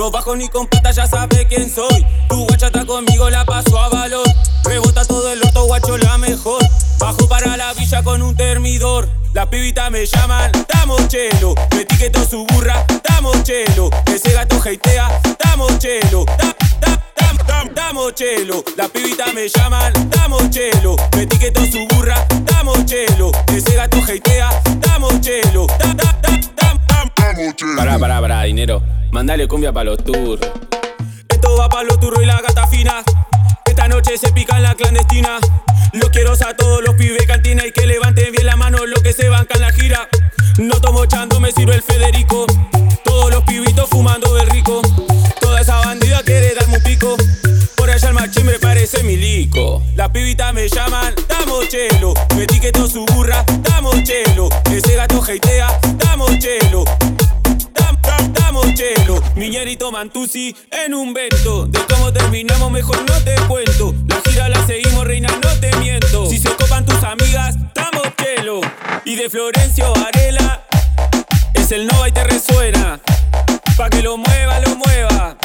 No bajo ni con plata, ya sabe quién soy. Tu guacha está conmigo, la paso a valor. Rebota todo el orto, guacho, la mejor. Bajo para la villa con un termidor. Las pibitas me llaman, damos chelo. Me etiqueto su burra, damos chelo. Ese gato heitea, damos chelo. Da, da, dam, damos chelo. Las pibitas me llaman, damos chelo. Me etiqueto su Pará, pará, pará, dinero. Mandale cumbia pa' los tours. Esto va pa' los turros y la gata fina. Esta noche se pica en la clandestina. Los quiero a todos los pibes cantina y que levanten bien la mano los que se bancan la gira. No tomo chando, me sirve el Federico. Todos los pibitos fumando del rico. Toda esa bandida quiere darme un pico. Por allá el machín me parece milico. Las pibitas me llaman, damos chelo. Me etiqueto su burra, damos chelo. Ese gato heitea, damos chelo. Chelo. Miñerito Mantusi en un vento. De cómo terminamos, mejor no te cuento. La gira la seguimos, reina, no te miento. Si se copan tus amigas, damos chelo. Y de Florencio Varela, es el Nova y te resuena. Pa' que lo mueva, lo mueva.